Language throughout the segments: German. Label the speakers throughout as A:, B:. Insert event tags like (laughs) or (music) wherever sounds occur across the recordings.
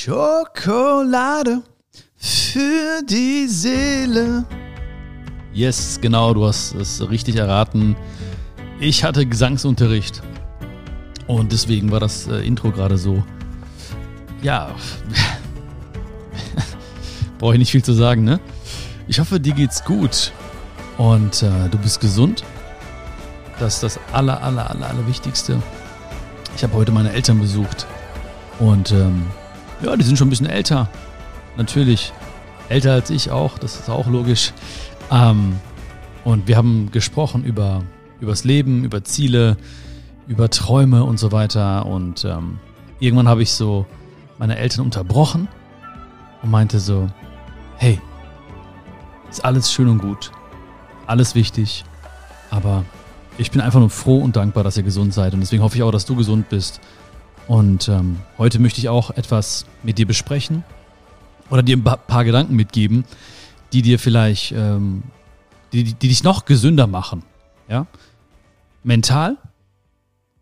A: Schokolade für die Seele. Yes, genau, du hast es richtig erraten. Ich hatte Gesangsunterricht und deswegen war das äh, Intro gerade so. Ja, (laughs) brauche ich nicht viel zu sagen, ne? Ich hoffe, dir geht's gut und äh, du bist gesund. Das ist das aller, aller, aller, aller Wichtigste. Ich habe heute meine Eltern besucht und ähm, ja, die sind schon ein bisschen älter. Natürlich. Älter als ich auch, das ist auch logisch. Ähm, und wir haben gesprochen über übers Leben, über Ziele, über Träume und so weiter. Und ähm, irgendwann habe ich so meine Eltern unterbrochen und meinte so, hey, ist alles schön und gut, alles wichtig, aber ich bin einfach nur froh und dankbar, dass ihr gesund seid. Und deswegen hoffe ich auch, dass du gesund bist und ähm, heute möchte ich auch etwas mit dir besprechen oder dir ein paar Gedanken mitgeben, die dir vielleicht, ähm, die, die dich noch gesünder machen. Ja? Mental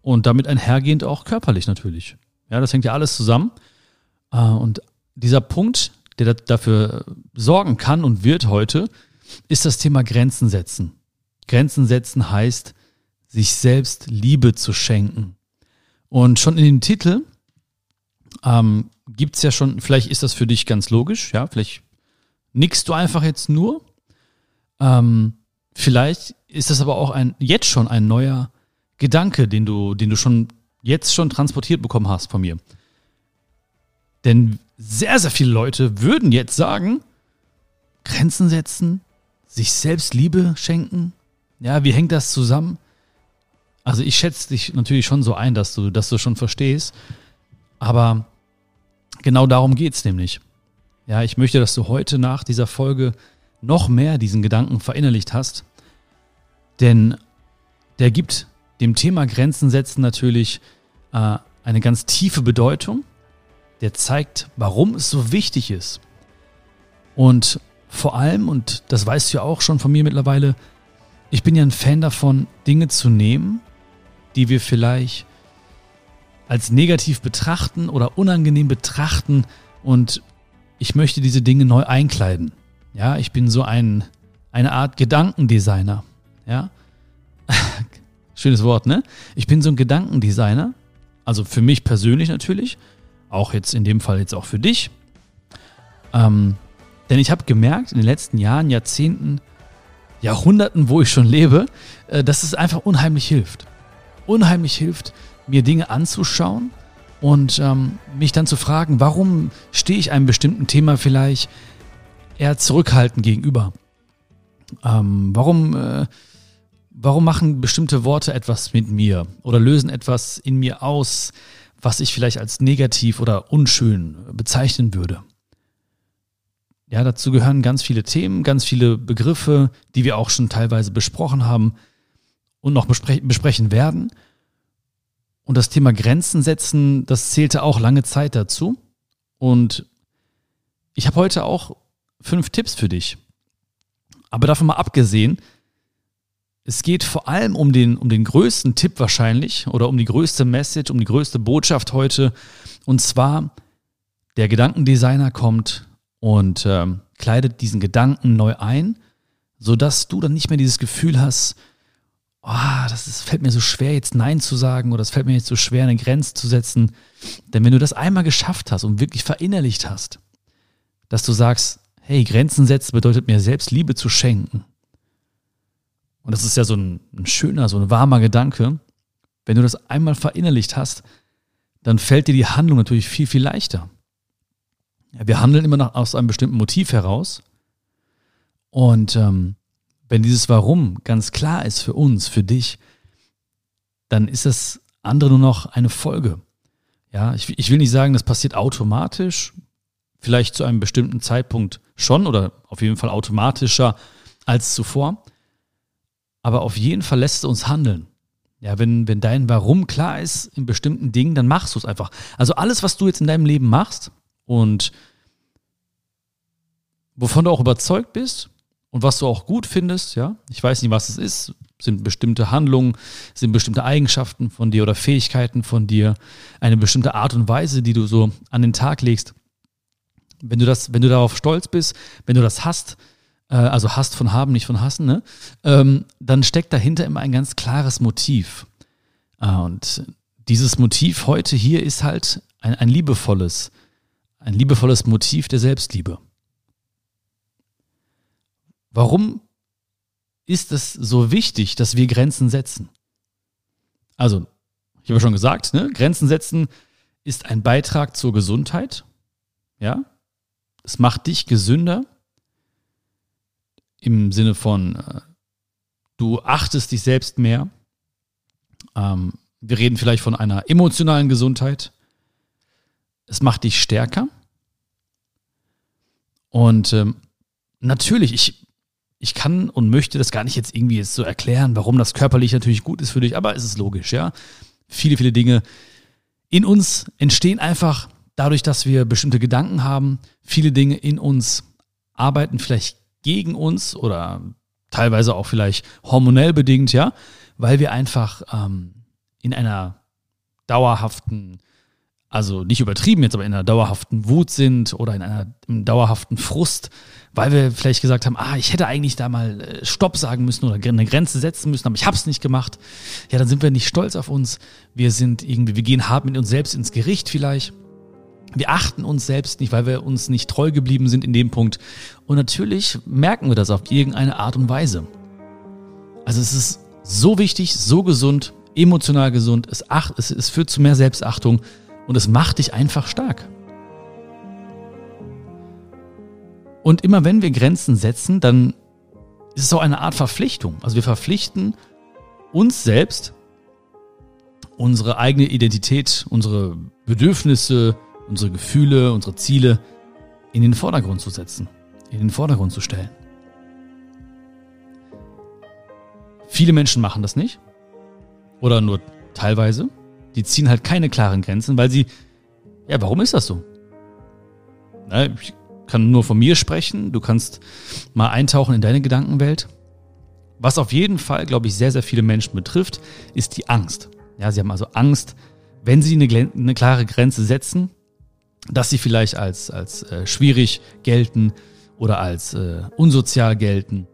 A: und damit einhergehend auch körperlich natürlich. Ja, das hängt ja alles zusammen. Äh, und dieser Punkt, der dafür sorgen kann und wird heute, ist das Thema Grenzen setzen. Grenzen setzen heißt, sich selbst Liebe zu schenken. Und schon in dem Titel ähm, gibt es ja schon, vielleicht ist das für dich ganz logisch, ja, vielleicht nickst du einfach jetzt nur. Ähm, vielleicht ist das aber auch ein, jetzt schon ein neuer Gedanke, den du, den du schon jetzt schon transportiert bekommen hast von mir. Denn sehr, sehr viele Leute würden jetzt sagen, Grenzen setzen, sich selbst Liebe schenken. Ja, wie hängt das zusammen? Also ich schätze dich natürlich schon so ein, dass du, dass du schon verstehst. Aber genau darum geht's nämlich. Ja, ich möchte, dass du heute nach dieser Folge noch mehr diesen Gedanken verinnerlicht hast. Denn der gibt dem Thema Grenzen setzen natürlich äh, eine ganz tiefe Bedeutung. Der zeigt, warum es so wichtig ist. Und vor allem, und das weißt du ja auch schon von mir mittlerweile, ich bin ja ein Fan davon, Dinge zu nehmen die wir vielleicht als negativ betrachten oder unangenehm betrachten und ich möchte diese Dinge neu einkleiden. Ja, ich bin so ein, eine Art Gedankendesigner. Ja, (laughs) schönes Wort, ne? Ich bin so ein Gedankendesigner. Also für mich persönlich natürlich. Auch jetzt in dem Fall jetzt auch für dich. Ähm, denn ich habe gemerkt in den letzten Jahren, Jahrzehnten, Jahrhunderten, wo ich schon lebe, äh, dass es einfach unheimlich hilft unheimlich hilft, mir Dinge anzuschauen und ähm, mich dann zu fragen, warum stehe ich einem bestimmten Thema vielleicht eher zurückhaltend gegenüber? Ähm, warum, äh, warum machen bestimmte Worte etwas mit mir oder lösen etwas in mir aus, was ich vielleicht als negativ oder unschön bezeichnen würde? Ja, dazu gehören ganz viele Themen, ganz viele Begriffe, die wir auch schon teilweise besprochen haben und noch bespre besprechen werden. Und das Thema Grenzen setzen, das zählte auch lange Zeit dazu. Und ich habe heute auch fünf Tipps für dich. Aber davon mal abgesehen, es geht vor allem um den, um den größten Tipp wahrscheinlich oder um die größte Message, um die größte Botschaft heute. Und zwar, der Gedankendesigner kommt und äh, kleidet diesen Gedanken neu ein, sodass du dann nicht mehr dieses Gefühl hast, oh, das ist, fällt mir so schwer, jetzt Nein zu sagen oder es fällt mir jetzt so schwer, eine Grenze zu setzen. Denn wenn du das einmal geschafft hast und wirklich verinnerlicht hast, dass du sagst, hey, Grenzen setzen bedeutet mir selbst Liebe zu schenken. Und das ist ja so ein, ein schöner, so ein warmer Gedanke. Wenn du das einmal verinnerlicht hast, dann fällt dir die Handlung natürlich viel, viel leichter. Ja, wir handeln immer noch aus einem bestimmten Motiv heraus. Und ähm, wenn dieses Warum ganz klar ist für uns, für dich, dann ist das andere nur noch eine Folge. Ja, ich, ich will nicht sagen, das passiert automatisch, vielleicht zu einem bestimmten Zeitpunkt schon oder auf jeden Fall automatischer als zuvor. Aber auf jeden Fall lässt es uns handeln. Ja, wenn, wenn dein Warum klar ist in bestimmten Dingen, dann machst du es einfach. Also alles, was du jetzt in deinem Leben machst und wovon du auch überzeugt bist, und was du auch gut findest, ja, ich weiß nicht, was es ist, sind bestimmte Handlungen, sind bestimmte Eigenschaften von dir oder Fähigkeiten von dir, eine bestimmte Art und Weise, die du so an den Tag legst. wenn du das, wenn du darauf stolz bist, wenn du das hast, äh, also hast von haben, nicht von hassen, ne? Ähm, dann steckt dahinter immer ein ganz klares Motiv. Äh, und dieses Motiv heute hier ist halt ein, ein liebevolles, ein liebevolles Motiv der Selbstliebe. Warum ist es so wichtig, dass wir Grenzen setzen? Also, ich habe schon gesagt, ne? Grenzen setzen ist ein Beitrag zur Gesundheit. Ja, es macht dich gesünder im Sinne von, äh, du achtest dich selbst mehr. Ähm, wir reden vielleicht von einer emotionalen Gesundheit. Es macht dich stärker. Und ähm, natürlich, ich, ich kann und möchte das gar nicht jetzt irgendwie jetzt so erklären, warum das körperlich natürlich gut ist für dich, aber es ist logisch, ja. Viele, viele Dinge in uns entstehen einfach dadurch, dass wir bestimmte Gedanken haben. Viele Dinge in uns arbeiten vielleicht gegen uns oder teilweise auch vielleicht hormonell bedingt, ja, weil wir einfach ähm, in einer dauerhaften also nicht übertrieben jetzt, aber in einer dauerhaften Wut sind oder in einer, einem dauerhaften Frust, weil wir vielleicht gesagt haben, ah, ich hätte eigentlich da mal äh, Stopp sagen müssen oder eine Grenze setzen müssen, aber ich habe es nicht gemacht. Ja, dann sind wir nicht stolz auf uns. Wir sind irgendwie, wir gehen hart mit uns selbst ins Gericht vielleicht. Wir achten uns selbst nicht, weil wir uns nicht treu geblieben sind in dem Punkt. Und natürlich merken wir das auf irgendeine Art und Weise. Also es ist so wichtig, so gesund, emotional gesund. Es, acht, es, es führt zu mehr Selbstachtung und es macht dich einfach stark. Und immer wenn wir Grenzen setzen, dann ist es auch eine Art Verpflichtung. Also wir verpflichten uns selbst, unsere eigene Identität, unsere Bedürfnisse, unsere Gefühle, unsere Ziele in den Vordergrund zu setzen, in den Vordergrund zu stellen. Viele Menschen machen das nicht oder nur teilweise. Die ziehen halt keine klaren Grenzen, weil sie, ja, warum ist das so? Na, ich kann nur von mir sprechen. Du kannst mal eintauchen in deine Gedankenwelt. Was auf jeden Fall, glaube ich, sehr, sehr viele Menschen betrifft, ist die Angst. Ja, sie haben also Angst, wenn sie eine, eine klare Grenze setzen, dass sie vielleicht als, als äh, schwierig gelten oder als äh, unsozial gelten.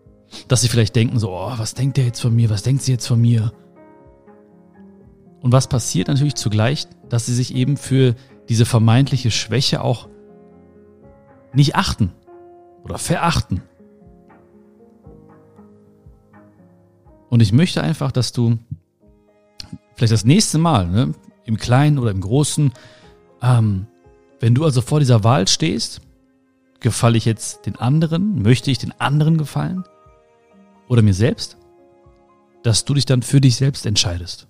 A: Dass sie vielleicht denken so, oh, was denkt der jetzt von mir? Was denkt sie jetzt von mir? Und was passiert natürlich zugleich, dass sie sich eben für diese vermeintliche Schwäche auch nicht achten oder verachten. Und ich möchte einfach, dass du vielleicht das nächste Mal, ne, im Kleinen oder im Großen, ähm, wenn du also vor dieser Wahl stehst, gefalle ich jetzt den anderen, möchte ich den anderen gefallen oder mir selbst, dass du dich dann für dich selbst entscheidest.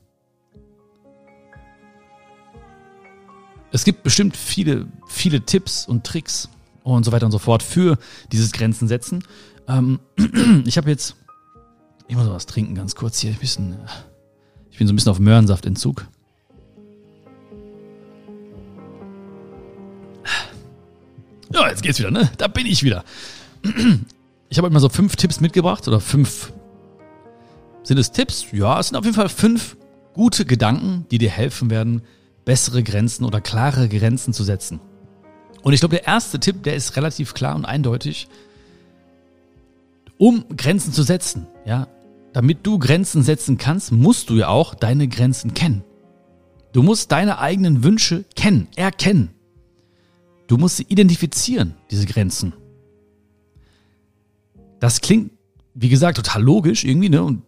A: Es gibt bestimmt viele, viele Tipps und Tricks und so weiter und so fort für dieses Grenzen setzen. Ähm, (clears throat) ich habe jetzt, ich muss was trinken ganz kurz hier. Ein bisschen, ich bin so ein bisschen auf Möhrensaftentzug. Ja, jetzt geht's wieder, ne? Da bin ich wieder. (clears throat) Ich habe mal so fünf Tipps mitgebracht oder fünf. Sind es Tipps? Ja, es sind auf jeden Fall fünf gute Gedanken, die dir helfen werden, bessere Grenzen oder klare Grenzen zu setzen. Und ich glaube, der erste Tipp, der ist relativ klar und eindeutig. Um Grenzen zu setzen, ja, damit du Grenzen setzen kannst, musst du ja auch deine Grenzen kennen. Du musst deine eigenen Wünsche kennen, erkennen. Du musst sie identifizieren, diese Grenzen. Das klingt, wie gesagt, total logisch irgendwie, ne? Und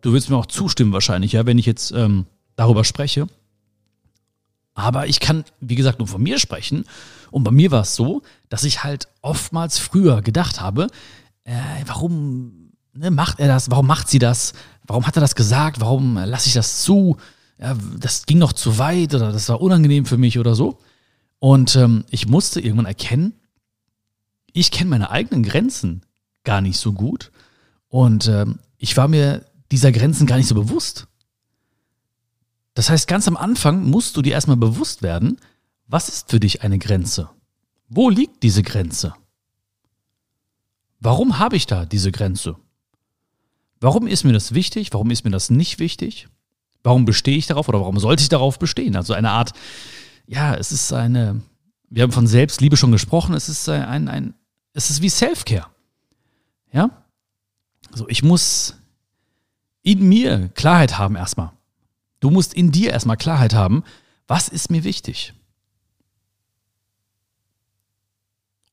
A: du willst mir auch zustimmen wahrscheinlich, ja, wenn ich jetzt ähm, darüber spreche. Aber ich kann, wie gesagt, nur von mir sprechen. Und bei mir war es so, dass ich halt oftmals früher gedacht habe, äh, warum ne, macht er das? Warum macht sie das? Warum hat er das gesagt? Warum lasse ich das zu? Ja, das ging noch zu weit oder das war unangenehm für mich oder so. Und ähm, ich musste irgendwann erkennen, ich kenne meine eigenen Grenzen gar nicht so gut. Und ähm, ich war mir dieser Grenzen gar nicht so bewusst. Das heißt, ganz am Anfang musst du dir erstmal bewusst werden, was ist für dich eine Grenze? Wo liegt diese Grenze? Warum habe ich da diese Grenze? Warum ist mir das wichtig? Warum ist mir das nicht wichtig? Warum bestehe ich darauf oder warum sollte ich darauf bestehen? Also eine Art, ja, es ist eine, wir haben von Selbstliebe schon gesprochen, es ist ein, ein es ist wie Self-Care. Ja? Also ich muss in mir Klarheit haben erstmal. Du musst in dir erstmal Klarheit haben, was ist mir wichtig?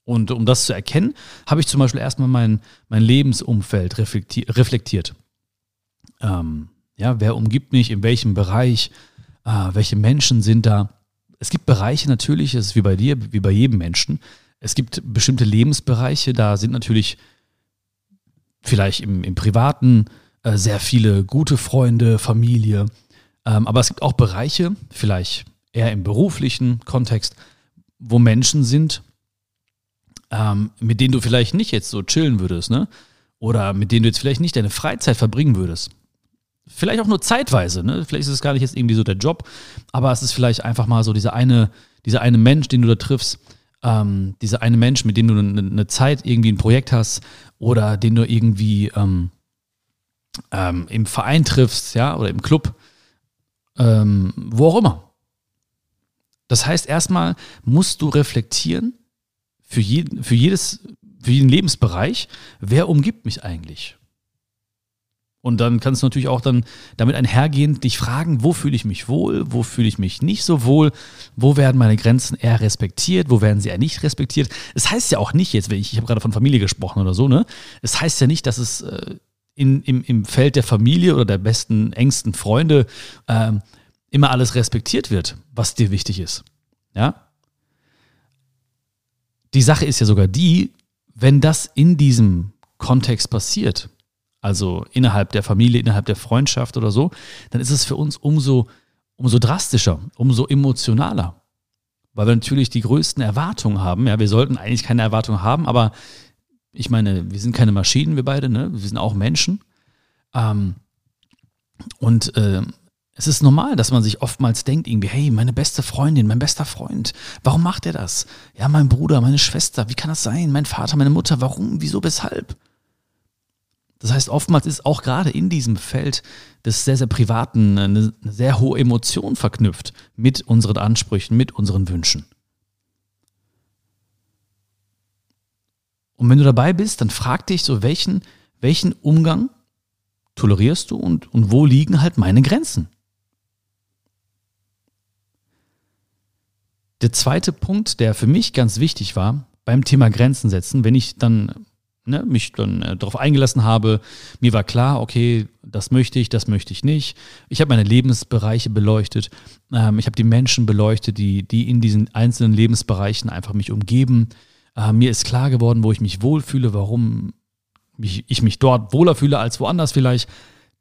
A: Und um das zu erkennen, habe ich zum Beispiel erstmal mein, mein Lebensumfeld reflektiert. Ähm, ja, wer umgibt mich, in welchem Bereich, äh, welche Menschen sind da? Es gibt Bereiche natürlich, es ist wie bei dir, wie bei jedem Menschen. Es gibt bestimmte Lebensbereiche, da sind natürlich vielleicht im, im Privaten äh, sehr viele gute Freunde, Familie. Ähm, aber es gibt auch Bereiche, vielleicht eher im beruflichen Kontext, wo Menschen sind, ähm, mit denen du vielleicht nicht jetzt so chillen würdest, ne? Oder mit denen du jetzt vielleicht nicht deine Freizeit verbringen würdest. Vielleicht auch nur zeitweise, ne? Vielleicht ist es gar nicht jetzt irgendwie so der Job, aber es ist vielleicht einfach mal so dieser eine, dieser eine Mensch, den du da triffst, ähm, dieser eine Mensch, mit dem du eine, eine, Zeit irgendwie ein Projekt hast oder den du irgendwie ähm, ähm, im Verein triffst, ja, oder im Club, ähm, wo auch immer. Das heißt, erstmal musst du reflektieren für, jeden, für, jedes, für jeden Lebensbereich, wer umgibt mich eigentlich? Und dann kannst du natürlich auch dann damit einhergehend dich fragen, wo fühle ich mich wohl, wo fühle ich mich nicht so wohl, wo werden meine Grenzen eher respektiert, wo werden sie eher nicht respektiert. Es heißt ja auch nicht jetzt, ich, ich habe gerade von Familie gesprochen oder so, ne? Es heißt ja nicht, dass es äh, in, im, im Feld der Familie oder der besten, engsten Freunde äh, immer alles respektiert wird, was dir wichtig ist. Ja? Die Sache ist ja sogar die, wenn das in diesem Kontext passiert, also innerhalb der Familie, innerhalb der Freundschaft oder so, dann ist es für uns umso, umso drastischer, umso emotionaler. Weil wir natürlich die größten Erwartungen haben. Ja, wir sollten eigentlich keine Erwartungen haben, aber ich meine, wir sind keine Maschinen, wir beide, ne? Wir sind auch Menschen. Ähm, und äh, es ist normal, dass man sich oftmals denkt, irgendwie, hey, meine beste Freundin, mein bester Freund, warum macht er das? Ja, mein Bruder, meine Schwester, wie kann das sein? Mein Vater, meine Mutter, warum, wieso, weshalb? Das heißt, oftmals ist auch gerade in diesem Feld des sehr, sehr Privaten eine, eine sehr hohe Emotion verknüpft mit unseren Ansprüchen, mit unseren Wünschen. Und wenn du dabei bist, dann frag dich so, welchen, welchen Umgang tolerierst du und, und wo liegen halt meine Grenzen? Der zweite Punkt, der für mich ganz wichtig war beim Thema Grenzen setzen, wenn ich dann ne, mich dann äh, darauf eingelassen habe. Mir war klar, okay, das möchte ich, das möchte ich nicht. Ich habe meine Lebensbereiche beleuchtet. Ähm, ich habe die Menschen beleuchtet, die, die in diesen einzelnen Lebensbereichen einfach mich umgeben. Äh, mir ist klar geworden, wo ich mich wohlfühle, warum mich, ich mich dort wohler fühle als woanders vielleicht.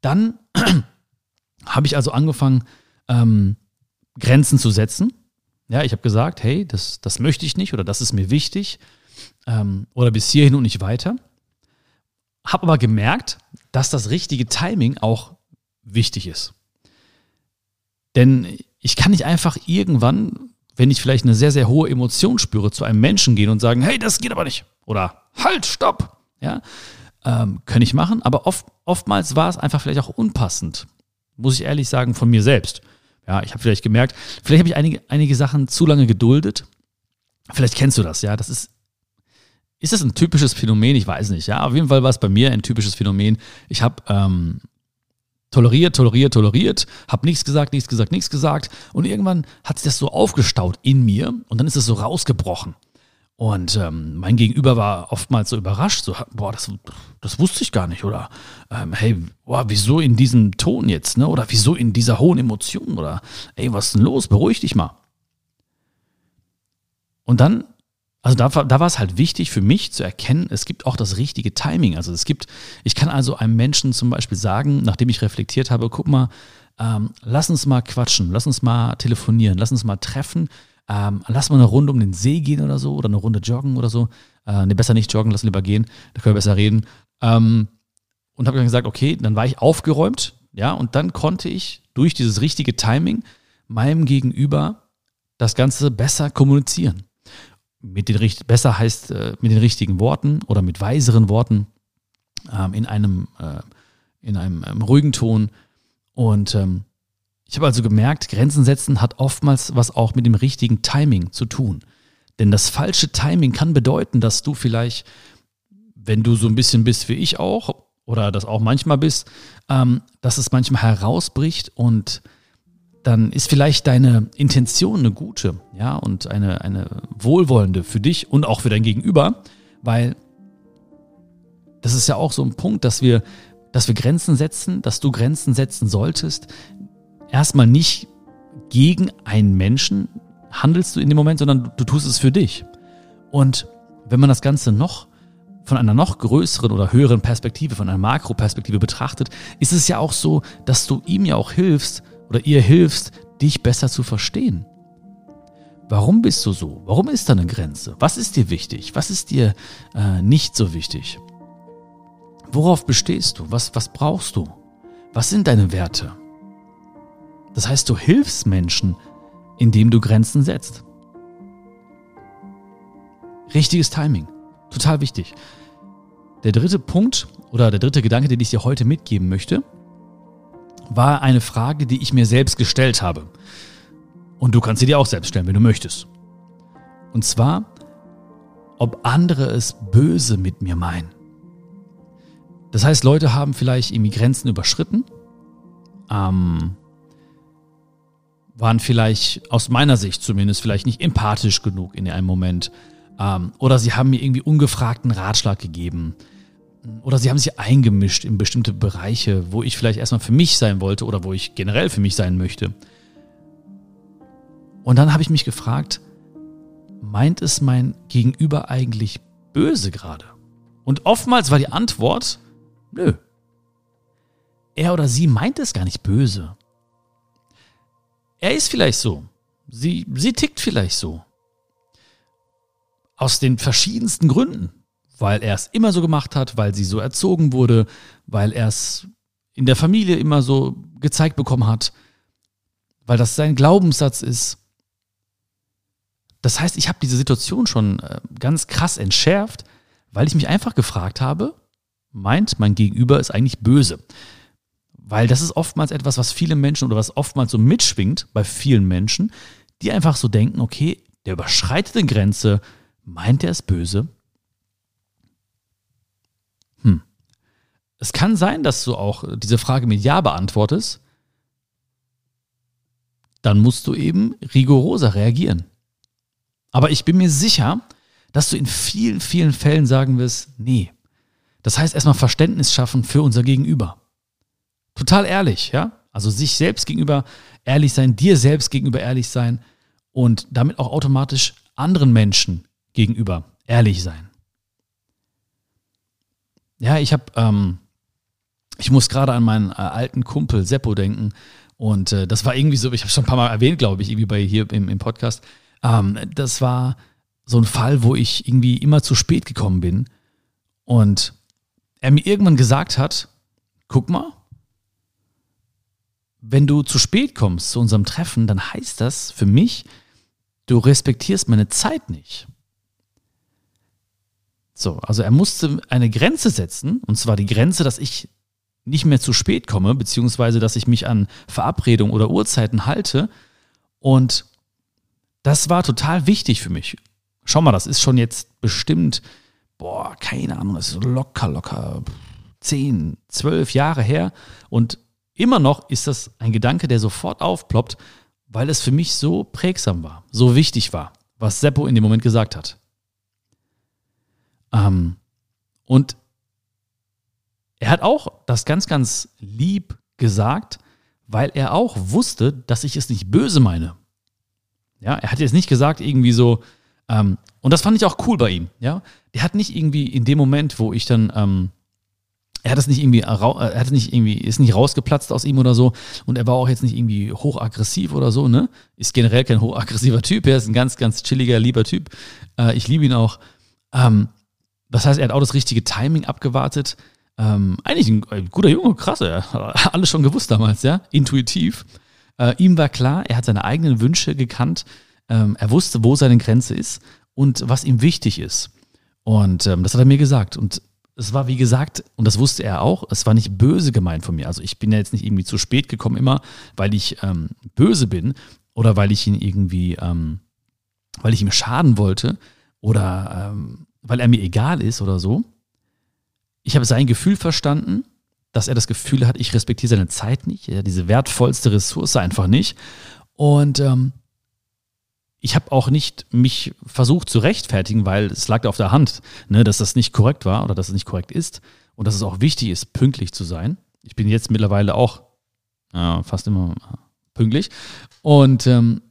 A: Dann (clears throat) habe ich also angefangen, ähm, Grenzen zu setzen. Ja, ich habe gesagt, hey, das, das möchte ich nicht oder das ist mir wichtig ähm, oder bis hierhin und nicht weiter. Habe aber gemerkt, dass das richtige Timing auch wichtig ist. Denn ich kann nicht einfach irgendwann, wenn ich vielleicht eine sehr, sehr hohe Emotion spüre, zu einem Menschen gehen und sagen, hey, das geht aber nicht. Oder halt, stopp. Ja, ähm, kann ich machen, aber oft, oftmals war es einfach vielleicht auch unpassend. Muss ich ehrlich sagen, von mir selbst. Ja, ich habe vielleicht gemerkt, vielleicht habe ich einige, einige Sachen zu lange geduldet. Vielleicht kennst du das, ja. Das ist ist das ein typisches Phänomen? Ich weiß nicht. Ja, auf jeden Fall war es bei mir ein typisches Phänomen. Ich habe ähm, toleriert, toleriert, toleriert, habe nichts gesagt, nichts gesagt, nichts gesagt. Und irgendwann hat sich das so aufgestaut in mir und dann ist es so rausgebrochen. Und ähm, mein Gegenüber war oftmals so überrascht, so, boah, das, das wusste ich gar nicht, oder ähm, hey, boah, wieso in diesem Ton jetzt, ne? Oder wieso in dieser hohen Emotion? Oder ey, was ist denn los? Beruhig dich mal. Und dann also da, da war es halt wichtig für mich zu erkennen, es gibt auch das richtige Timing. Also es gibt, ich kann also einem Menschen zum Beispiel sagen, nachdem ich reflektiert habe, guck mal, ähm, lass uns mal quatschen, lass uns mal telefonieren, lass uns mal treffen, ähm, lass mal eine Runde um den See gehen oder so oder eine Runde joggen oder so. Äh, ne, besser nicht joggen, lass lieber gehen, da können wir besser reden. Ähm, und habe dann gesagt, okay, dann war ich aufgeräumt, ja, und dann konnte ich durch dieses richtige Timing meinem Gegenüber das Ganze besser kommunizieren mit den besser heißt äh, mit den richtigen Worten oder mit weiseren Worten ähm, in einem äh, in einem ähm, ruhigen Ton und ähm, ich habe also gemerkt, Grenzen setzen hat oftmals was auch mit dem richtigen Timing zu tun. Denn das falsche Timing kann bedeuten, dass du vielleicht, wenn du so ein bisschen bist wie ich auch, oder das auch manchmal bist, ähm, dass es manchmal herausbricht und dann ist vielleicht deine Intention eine gute, ja, und eine, eine wohlwollende für dich und auch für dein Gegenüber, weil das ist ja auch so ein Punkt, dass wir, dass wir Grenzen setzen, dass du Grenzen setzen solltest. Erstmal nicht gegen einen Menschen handelst du in dem Moment, sondern du, du tust es für dich. Und wenn man das Ganze noch von einer noch größeren oder höheren Perspektive, von einer Makroperspektive betrachtet, ist es ja auch so, dass du ihm ja auch hilfst oder ihr hilfst, dich besser zu verstehen. Warum bist du so? Warum ist da eine Grenze? Was ist dir wichtig? Was ist dir äh, nicht so wichtig? Worauf bestehst du? Was, was brauchst du? Was sind deine Werte? Das heißt, du hilfst Menschen, indem du Grenzen setzt. Richtiges Timing. Total wichtig. Der dritte Punkt oder der dritte Gedanke, den ich dir heute mitgeben möchte, war eine Frage, die ich mir selbst gestellt habe. Und du kannst sie dir auch selbst stellen, wenn du möchtest. Und zwar, ob andere es böse mit mir meinen. Das heißt, Leute haben vielleicht irgendwie Grenzen überschritten, ähm, waren vielleicht aus meiner Sicht zumindest vielleicht nicht empathisch genug in einem Moment, ähm, oder sie haben mir irgendwie ungefragten Ratschlag gegeben. Oder sie haben sich eingemischt in bestimmte Bereiche, wo ich vielleicht erstmal für mich sein wollte oder wo ich generell für mich sein möchte. Und dann habe ich mich gefragt, meint es mein Gegenüber eigentlich böse gerade? Und oftmals war die Antwort, nö. Er oder sie meint es gar nicht böse. Er ist vielleicht so. Sie, sie tickt vielleicht so. Aus den verschiedensten Gründen. Weil er es immer so gemacht hat, weil sie so erzogen wurde, weil er es in der Familie immer so gezeigt bekommen hat, weil das sein Glaubenssatz ist. Das heißt, ich habe diese Situation schon äh, ganz krass entschärft, weil ich mich einfach gefragt habe, meint mein Gegenüber ist eigentlich böse? Weil das ist oftmals etwas, was viele Menschen oder was oftmals so mitschwingt bei vielen Menschen, die einfach so denken, okay, der überschreitet eine Grenze, Meint er es böse? Es kann sein, dass du auch diese Frage mit Ja beantwortest. Dann musst du eben rigoroser reagieren. Aber ich bin mir sicher, dass du in vielen, vielen Fällen sagen wirst, nee. Das heißt erstmal Verständnis schaffen für unser Gegenüber. Total ehrlich, ja? Also sich selbst gegenüber ehrlich sein, dir selbst gegenüber ehrlich sein und damit auch automatisch anderen Menschen gegenüber ehrlich sein. Ja, ich habe, ähm, ich muss gerade an meinen äh, alten Kumpel Seppo denken und äh, das war irgendwie so, ich habe schon ein paar Mal erwähnt, glaube ich, irgendwie bei hier im, im Podcast. Ähm, das war so ein Fall, wo ich irgendwie immer zu spät gekommen bin und er mir irgendwann gesagt hat, guck mal, wenn du zu spät kommst zu unserem Treffen, dann heißt das für mich, du respektierst meine Zeit nicht. So, also er musste eine Grenze setzen, und zwar die Grenze, dass ich nicht mehr zu spät komme, beziehungsweise dass ich mich an Verabredungen oder Uhrzeiten halte. Und das war total wichtig für mich. Schau mal, das ist schon jetzt bestimmt, boah, keine Ahnung, das ist locker, locker zehn, zwölf Jahre her. Und immer noch ist das ein Gedanke, der sofort aufploppt, weil es für mich so prägsam war, so wichtig war, was Seppo in dem Moment gesagt hat. Ähm, und er hat auch das ganz, ganz lieb gesagt, weil er auch wusste, dass ich es nicht böse meine. Ja, er hat jetzt nicht gesagt, irgendwie so, ähm, und das fand ich auch cool bei ihm, ja. Der hat nicht irgendwie in dem Moment, wo ich dann, ähm, er hat es nicht irgendwie, er hat nicht irgendwie, ist nicht rausgeplatzt aus ihm oder so. Und er war auch jetzt nicht irgendwie hochaggressiv oder so, ne? Ist generell kein hochaggressiver Typ. Er ist ein ganz, ganz chilliger, lieber Typ. Äh, ich liebe ihn auch. Ähm, das heißt, er hat auch das richtige Timing abgewartet. Ähm, eigentlich ein, guter Junge, krass, hat (laughs) alles schon gewusst damals, ja, intuitiv. Äh, ihm war klar, er hat seine eigenen Wünsche gekannt. Ähm, er wusste, wo seine Grenze ist und was ihm wichtig ist. Und ähm, das hat er mir gesagt. Und es war, wie gesagt, und das wusste er auch, es war nicht böse gemeint von mir. Also ich bin ja jetzt nicht irgendwie zu spät gekommen immer, weil ich ähm, böse bin oder weil ich ihn irgendwie ähm, weil ich ihm schaden wollte oder ähm, weil er mir egal ist oder so. Ich habe sein Gefühl verstanden, dass er das Gefühl hat, ich respektiere seine Zeit nicht, ja, diese wertvollste Ressource einfach nicht. Und ähm, ich habe auch nicht mich versucht zu rechtfertigen, weil es lag auf der Hand, ne, dass das nicht korrekt war oder dass es nicht korrekt ist und dass es auch wichtig ist, pünktlich zu sein. Ich bin jetzt mittlerweile auch äh, fast immer pünktlich. Und ähm,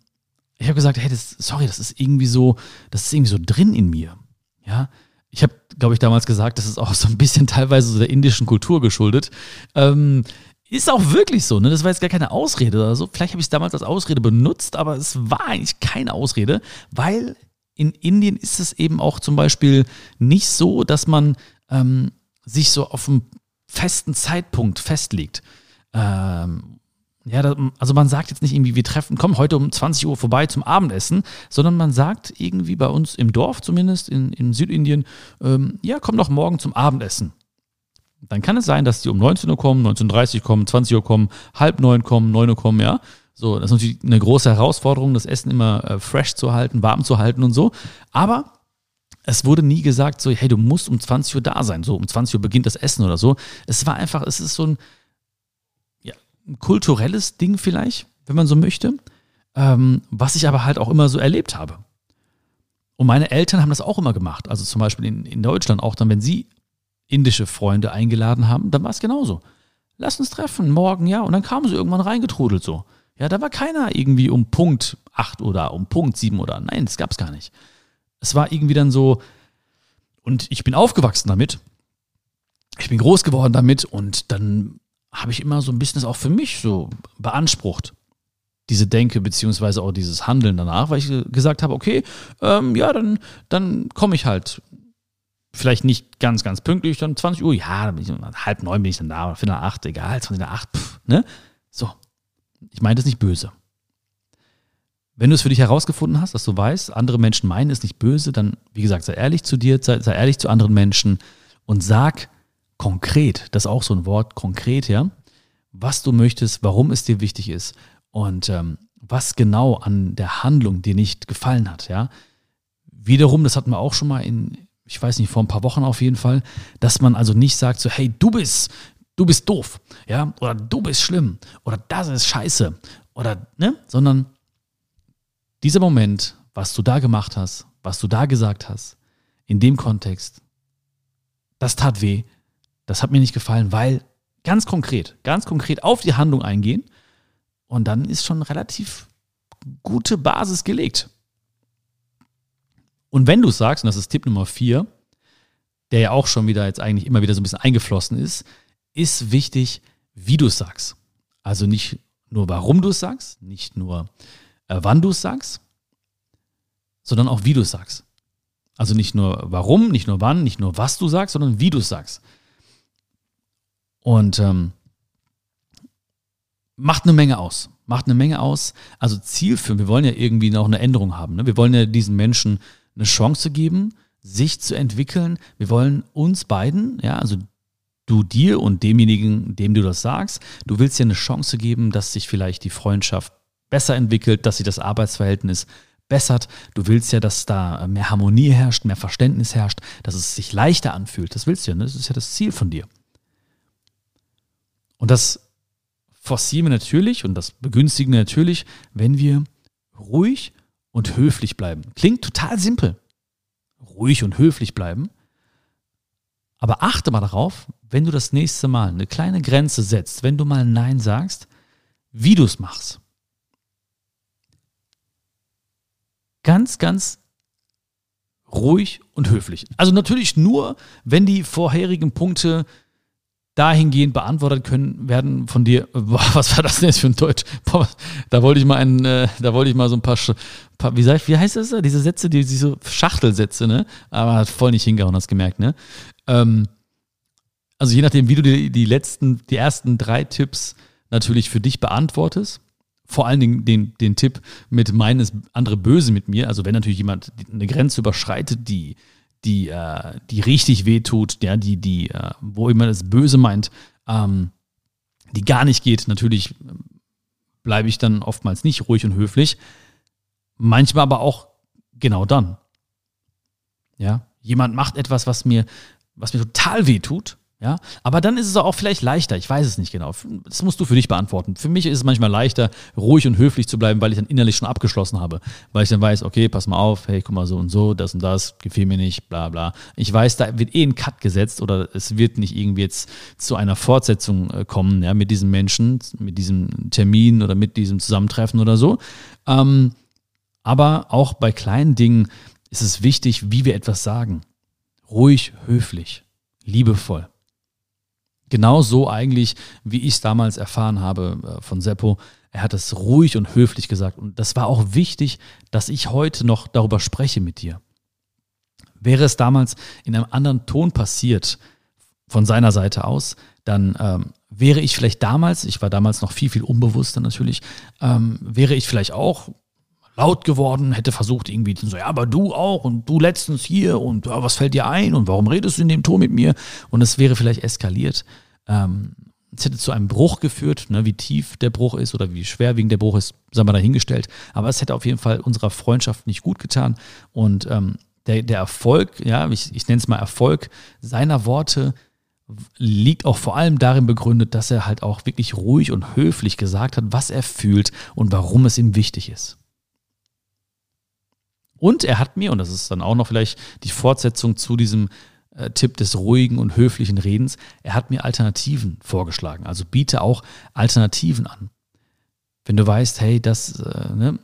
A: ich habe gesagt, hey, das, sorry, das ist irgendwie so, das ist irgendwie so drin in mir. Ja, ich habe, glaube ich, damals gesagt, das ist auch (laughs) so ein bisschen teilweise so der indischen Kultur geschuldet. Ähm, ist auch wirklich so, ne? Das war jetzt gar keine Ausrede oder so. Vielleicht habe ich es damals als Ausrede benutzt, aber es war eigentlich keine Ausrede, weil in Indien ist es eben auch zum Beispiel nicht so, dass man ähm, sich so auf einen festen Zeitpunkt festlegt. Ähm, ja, da, also man sagt jetzt nicht irgendwie, wir treffen, komm heute um 20 Uhr vorbei zum Abendessen, sondern man sagt irgendwie bei uns im Dorf zumindest, in, in Südindien, ähm, ja, komm doch morgen zum Abendessen. Dann kann es sein, dass die um 19 Uhr kommen, 19.30 Uhr kommen, 20 Uhr kommen, halb neun kommen, 9 Uhr kommen, ja. So, das ist natürlich eine große Herausforderung, das Essen immer äh, fresh zu halten, warm zu halten und so. Aber es wurde nie gesagt, so, hey, du musst um 20 Uhr da sein, so um 20 Uhr beginnt das Essen oder so. Es war einfach, es ist so ein kulturelles Ding vielleicht, wenn man so möchte, ähm, was ich aber halt auch immer so erlebt habe. Und meine Eltern haben das auch immer gemacht. Also zum Beispiel in, in Deutschland auch dann, wenn sie indische Freunde eingeladen haben, dann war es genauso. Lass uns treffen, morgen, ja. Und dann kamen sie irgendwann reingetrudelt so. Ja, da war keiner irgendwie um Punkt 8 oder um Punkt 7 oder nein, das gab es gar nicht. Es war irgendwie dann so, und ich bin aufgewachsen damit. Ich bin groß geworden damit und dann habe ich immer so ein bisschen das auch für mich so beansprucht. Diese Denke beziehungsweise auch dieses Handeln danach, weil ich gesagt habe, okay, ähm, ja, dann, dann komme ich halt vielleicht nicht ganz, ganz pünktlich, dann 20 Uhr, ja, dann bin ich, halb neun bin ich dann da, oder Viertel nach acht, egal, 20 nach acht, pff, ne? So. Ich meine das nicht böse. Wenn du es für dich herausgefunden hast, dass du weißt, andere Menschen meinen es nicht böse, dann, wie gesagt, sei ehrlich zu dir, sei, sei ehrlich zu anderen Menschen und sag, konkret, das ist auch so ein Wort, konkret, ja, was du möchtest, warum es dir wichtig ist und ähm, was genau an der Handlung dir nicht gefallen hat, ja. Wiederum, das hatten wir auch schon mal in, ich weiß nicht, vor ein paar Wochen auf jeden Fall, dass man also nicht sagt so, hey, du bist, du bist doof, ja, oder du bist schlimm, oder das ist scheiße, oder, ne, sondern dieser Moment, was du da gemacht hast, was du da gesagt hast, in dem Kontext, das tat weh, das hat mir nicht gefallen, weil ganz konkret, ganz konkret auf die Handlung eingehen und dann ist schon relativ gute Basis gelegt. Und wenn du sagst, und das ist Tipp Nummer vier, der ja auch schon wieder jetzt eigentlich immer wieder so ein bisschen eingeflossen ist, ist wichtig, wie du es sagst. Also nicht nur, warum du es sagst, nicht nur, äh, wann du es sagst, sondern auch, wie du es sagst. Also nicht nur warum, nicht nur wann, nicht nur was du sagst, sondern wie du es sagst. Und ähm, macht eine Menge aus. Macht eine Menge aus. Also Ziel für, wir wollen ja irgendwie noch eine Änderung haben. Ne? Wir wollen ja diesen Menschen eine Chance geben, sich zu entwickeln. Wir wollen uns beiden, ja, also du dir und demjenigen, dem du das sagst, du willst ja eine Chance geben, dass sich vielleicht die Freundschaft besser entwickelt, dass sich das Arbeitsverhältnis bessert. Du willst ja, dass da mehr Harmonie herrscht, mehr Verständnis herrscht, dass es sich leichter anfühlt. Das willst du ja, ne? das ist ja das Ziel von dir. Und das forcieren wir natürlich und das begünstigen wir natürlich, wenn wir ruhig und höflich bleiben. Klingt total simpel. Ruhig und höflich bleiben. Aber achte mal darauf, wenn du das nächste Mal eine kleine Grenze setzt, wenn du mal Nein sagst, wie du es machst. Ganz, ganz ruhig und höflich. Also natürlich nur, wenn die vorherigen Punkte dahingehend beantwortet können werden von dir. (laughs) Boah, was war das denn jetzt für ein Deutsch? Boah, da wollte ich mal ein, äh, da wollte ich mal so ein paar, paar wie, sag wie heißt das? da? Diese Sätze, die, diese Schachtelsätze, ne? Aber hat voll nicht hingehauen, hast gemerkt, ne? Ähm, also je nachdem, wie du die, die letzten, die ersten drei Tipps natürlich für dich beantwortest. Vor allen Dingen den, den Tipp mit meines andere böse mit mir. Also wenn natürlich jemand eine Grenze überschreitet, die, die, äh, die richtig wehtut, ja, die, die, äh, wo jemand das Böse meint, ähm, die gar nicht geht. Natürlich bleibe ich dann oftmals nicht ruhig und höflich. Manchmal aber auch genau dann. Ja, jemand macht etwas, was mir, was mir total weh tut. Ja, aber dann ist es auch vielleicht leichter. Ich weiß es nicht genau. Das musst du für dich beantworten. Für mich ist es manchmal leichter, ruhig und höflich zu bleiben, weil ich dann innerlich schon abgeschlossen habe. Weil ich dann weiß, okay, pass mal auf, hey, guck mal so und so, das und das, gefiel mir nicht, bla bla. Ich weiß, da wird eh ein Cut gesetzt oder es wird nicht irgendwie jetzt zu einer Fortsetzung äh, kommen, ja, mit diesem Menschen, mit diesem Termin oder mit diesem Zusammentreffen oder so. Ähm, aber auch bei kleinen Dingen ist es wichtig, wie wir etwas sagen. Ruhig, höflich, liebevoll. Genau so eigentlich, wie ich es damals erfahren habe äh, von Seppo. Er hat es ruhig und höflich gesagt. Und das war auch wichtig, dass ich heute noch darüber spreche mit dir. Wäre es damals in einem anderen Ton passiert, von seiner Seite aus, dann ähm, wäre ich vielleicht damals, ich war damals noch viel, viel unbewusster natürlich, ähm, wäre ich vielleicht auch laut geworden, hätte versucht irgendwie so, ja, aber du auch und du letztens hier und ja, was fällt dir ein und warum redest du in dem Ton mit mir? Und es wäre vielleicht eskaliert. Ähm, es hätte zu einem Bruch geführt, ne, wie tief der Bruch ist oder wie schwerwiegend der Bruch ist, sagen wir dahingestellt. Aber es hätte auf jeden Fall unserer Freundschaft nicht gut getan. Und ähm, der, der Erfolg, ja, ich, ich nenne es mal Erfolg seiner Worte, liegt auch vor allem darin begründet, dass er halt auch wirklich ruhig und höflich gesagt hat, was er fühlt und warum es ihm wichtig ist. Und er hat mir, und das ist dann auch noch vielleicht die Fortsetzung zu diesem äh, Tipp des ruhigen und höflichen Redens, er hat mir Alternativen vorgeschlagen. Also biete auch Alternativen an. Wenn du weißt, hey, das, äh, ne,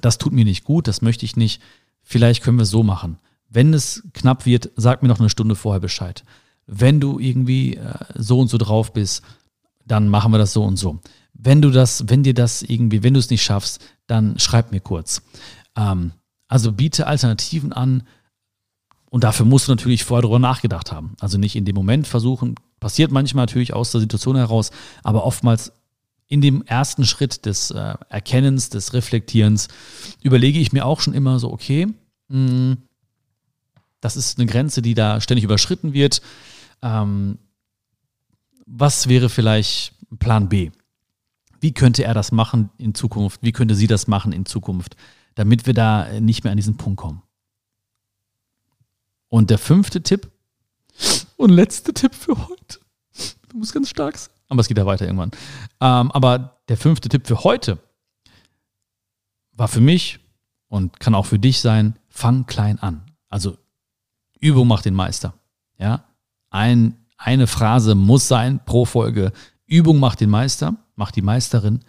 A: das tut mir nicht gut, das möchte ich nicht, vielleicht können wir es so machen. Wenn es knapp wird, sag mir noch eine Stunde vorher Bescheid. Wenn du irgendwie äh, so und so drauf bist, dann machen wir das so und so. Wenn du das, wenn dir das irgendwie, wenn du es nicht schaffst, dann schreib mir kurz. Ähm, also biete Alternativen an und dafür musst du natürlich vorher darüber nachgedacht haben. Also nicht in dem Moment versuchen, passiert manchmal natürlich aus der Situation heraus, aber oftmals in dem ersten Schritt des äh, Erkennens, des Reflektierens, überlege ich mir auch schon immer so, okay, mh, hm, das ist eine Grenze, die da ständig überschritten wird. Ähm, was wäre vielleicht Plan B? Wie könnte er das machen in Zukunft? Wie könnte sie das machen in Zukunft? Damit wir da nicht mehr an diesen Punkt kommen. Und der fünfte Tipp und letzte Tipp für heute. Du musst ganz stark sein. Aber es geht ja weiter irgendwann. Ähm, aber der fünfte Tipp für heute war für mich und kann auch für dich sein, fang klein an. Also Übung macht den Meister. Ja, Ein, eine Phrase muss sein pro Folge. Übung macht den Meister, macht die Meisterin.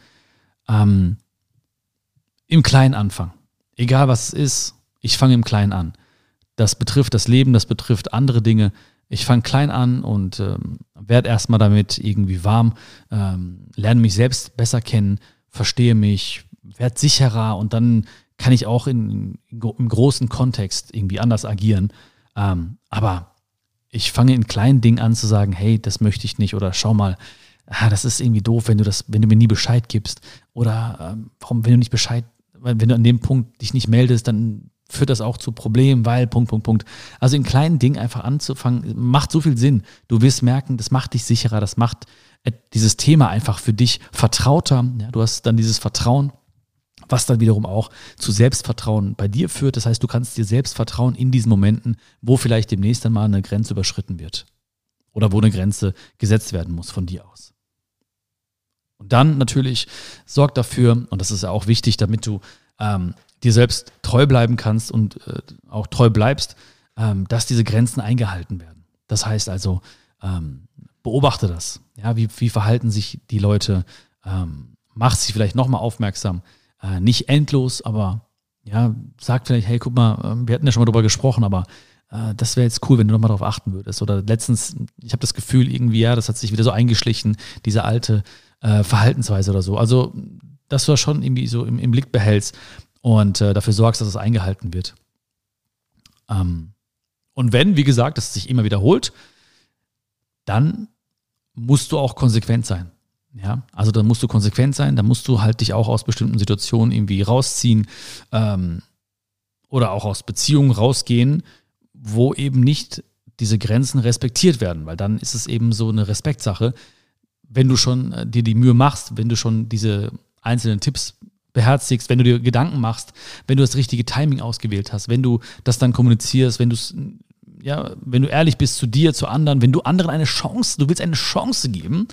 A: Ähm, Im Kleinen anfangen egal was es ist, ich fange im Kleinen an. Das betrifft das Leben, das betrifft andere Dinge. Ich fange klein an und ähm, werde erstmal damit irgendwie warm, ähm, lerne mich selbst besser kennen, verstehe mich, werde sicherer und dann kann ich auch in, in, im großen Kontext irgendwie anders agieren. Ähm, aber ich fange in kleinen Dingen an zu sagen, hey, das möchte ich nicht oder schau mal, ah, das ist irgendwie doof, wenn du das, wenn du mir nie Bescheid gibst oder ähm, warum, wenn du nicht Bescheid wenn du an dem Punkt dich nicht meldest, dann führt das auch zu Problemen, weil Punkt, Punkt, Punkt. Also in kleinen Dingen einfach anzufangen, macht so viel Sinn. Du wirst merken, das macht dich sicherer, das macht äh, dieses Thema einfach für dich vertrauter. Ja, du hast dann dieses Vertrauen, was dann wiederum auch zu Selbstvertrauen bei dir führt. Das heißt, du kannst dir selbst vertrauen in diesen Momenten, wo vielleicht demnächst einmal eine Grenze überschritten wird. Oder wo eine Grenze gesetzt werden muss von dir aus. Und dann natürlich sorg dafür, und das ist ja auch wichtig, damit du ähm, dir selbst treu bleiben kannst und äh, auch treu bleibst, ähm, dass diese Grenzen eingehalten werden. Das heißt also, ähm, beobachte das. Ja, wie, wie verhalten sich die Leute? Ähm, mach sie vielleicht nochmal aufmerksam. Äh, nicht endlos, aber ja, sag vielleicht, hey, guck mal, äh, wir hatten ja schon mal drüber gesprochen, aber äh, das wäre jetzt cool, wenn du nochmal darauf achten würdest. Oder letztens, ich habe das Gefühl, irgendwie, ja, das hat sich wieder so eingeschlichen, diese alte äh, Verhaltensweise oder so. Also, dass du das schon irgendwie so im, im Blick behältst und äh, dafür sorgst, dass es eingehalten wird. Ähm, und wenn, wie gesagt, das sich immer wiederholt, dann musst du auch konsequent sein. Ja, also dann musst du konsequent sein, dann musst du halt dich auch aus bestimmten Situationen irgendwie rausziehen ähm, oder auch aus Beziehungen rausgehen, wo eben nicht diese Grenzen respektiert werden, weil dann ist es eben so eine Respektsache wenn du schon äh, dir die Mühe machst, wenn du schon diese einzelnen Tipps beherzigst, wenn du dir Gedanken machst, wenn du das richtige Timing ausgewählt hast, wenn du das dann kommunizierst, wenn du es ja, wenn du ehrlich bist zu dir, zu anderen, wenn du anderen eine Chance, du willst eine Chance geben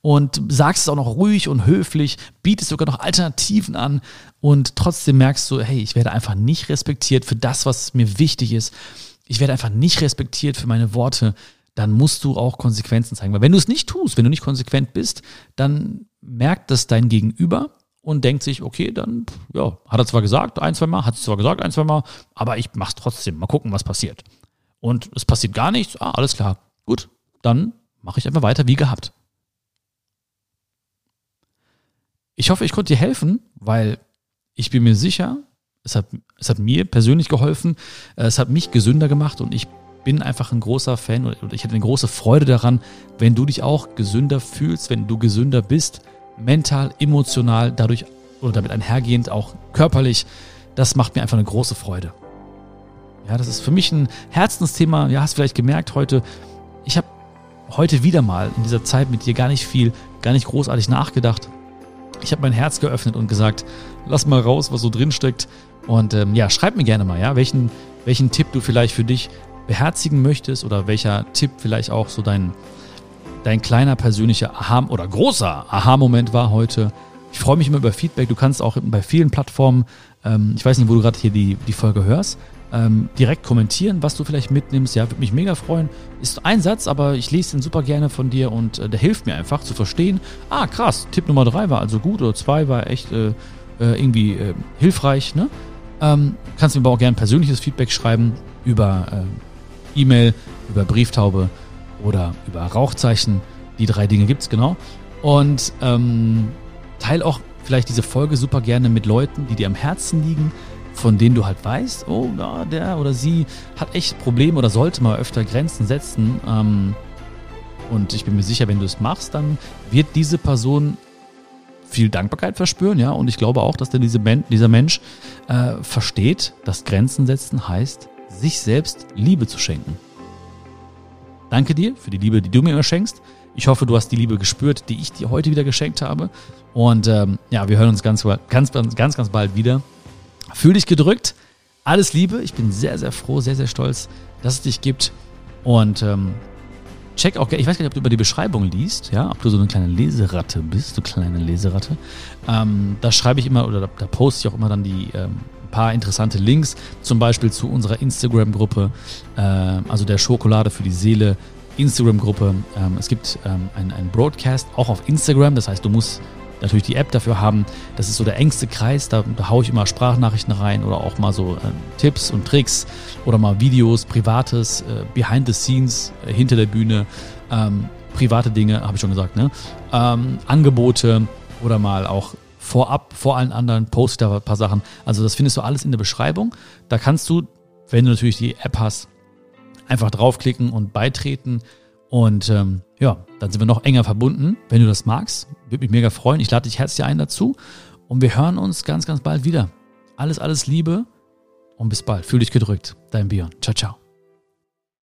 A: und sagst es auch noch ruhig und höflich, bietest sogar noch Alternativen an und trotzdem merkst du, hey, ich werde einfach nicht respektiert für das, was mir wichtig ist. Ich werde einfach nicht respektiert für meine Worte. Dann musst du auch Konsequenzen zeigen. Weil wenn du es nicht tust, wenn du nicht konsequent bist, dann merkt das dein Gegenüber und denkt sich, okay, dann ja, hat er zwar gesagt, ein, zwei Mal, hat es zwar gesagt, ein, zwei Mal, aber ich mach's trotzdem. Mal gucken, was passiert. Und es passiert gar nichts. Ah, alles klar. Gut, dann mache ich einfach weiter wie gehabt. Ich hoffe, ich konnte dir helfen, weil ich bin mir sicher, es hat, es hat mir persönlich geholfen, es hat mich gesünder gemacht und ich bin einfach ein großer Fan oder ich hätte eine große Freude daran, wenn du dich auch gesünder fühlst, wenn du gesünder bist, mental, emotional, dadurch oder damit einhergehend auch körperlich. Das macht mir einfach eine große Freude. Ja, das ist für mich ein Herzensthema. Ja, hast vielleicht gemerkt heute, ich habe heute wieder mal in dieser Zeit mit dir gar nicht viel, gar nicht großartig nachgedacht. Ich habe mein Herz geöffnet und gesagt, lass mal raus, was so drin steckt. Und ähm, ja, schreib mir gerne mal, ja, welchen, welchen Tipp du vielleicht für dich beherzigen möchtest oder welcher Tipp vielleicht auch so dein, dein kleiner persönlicher Aha- oder großer Aha-Moment war heute. Ich freue mich immer über Feedback. Du kannst auch bei vielen Plattformen, ähm, ich weiß nicht, wo du gerade hier die, die Folge hörst, ähm, direkt kommentieren, was du vielleicht mitnimmst. Ja, würde mich mega freuen. Ist ein Satz, aber ich lese den super gerne von dir und äh, der hilft mir einfach zu verstehen. Ah, krass, Tipp Nummer drei war also gut oder zwei war echt äh, äh, irgendwie äh, hilfreich. Ne? Ähm, kannst mir aber auch gerne persönliches Feedback schreiben über äh, E-Mail, über Brieftaube oder über Rauchzeichen. Die drei Dinge gibt es genau. Und ähm, teil auch vielleicht diese Folge super gerne mit Leuten, die dir am Herzen liegen von denen du halt weißt, oh, ja, der oder sie hat echt Probleme oder sollte mal öfter Grenzen setzen. Ähm, und ich bin mir sicher, wenn du es machst, dann wird diese Person viel Dankbarkeit verspüren, ja. Und ich glaube auch, dass denn diese Men dieser Mensch äh, versteht, dass Grenzen setzen heißt, sich selbst Liebe zu schenken. Danke dir für die Liebe, die du mir schenkst. Ich hoffe, du hast die Liebe gespürt, die ich dir heute wieder geschenkt habe. Und ähm, ja, wir hören uns ganz, ganz, ganz, ganz bald wieder. Fühl dich gedrückt. Alles Liebe. Ich bin sehr, sehr froh, sehr, sehr stolz, dass es dich gibt. Und ähm, check auch, ich weiß gar nicht, ob du über die Beschreibung liest, ja, ob du so eine kleine Leseratte bist, du kleine Leseratte. Ähm, da schreibe ich immer oder da, da, poste ich auch immer dann die ähm, paar interessante Links, zum Beispiel zu unserer Instagram-Gruppe, äh, also der Schokolade für die Seele Instagram-Gruppe. Ähm, es gibt ähm, ein Broadcast auch auf Instagram, das heißt, du musst natürlich die App dafür haben. Das ist so der engste Kreis, da, da haue ich immer Sprachnachrichten rein oder auch mal so äh, Tipps und Tricks oder mal Videos, privates, äh, behind the scenes, äh, hinter der Bühne, ähm, private Dinge, habe ich schon gesagt, ne? Ähm, Angebote oder mal auch vorab, vor allen anderen, poste da ein paar Sachen. Also das findest du alles in der Beschreibung. Da kannst du, wenn du natürlich die App hast, einfach draufklicken und beitreten. Und ähm, ja, dann sind wir noch enger verbunden. Wenn du das magst, würde mich mega freuen. Ich lade dich herzlich ein dazu. Und wir hören uns ganz, ganz bald wieder. Alles, alles Liebe und bis bald. Fühl dich gedrückt. Dein Björn. Ciao, ciao.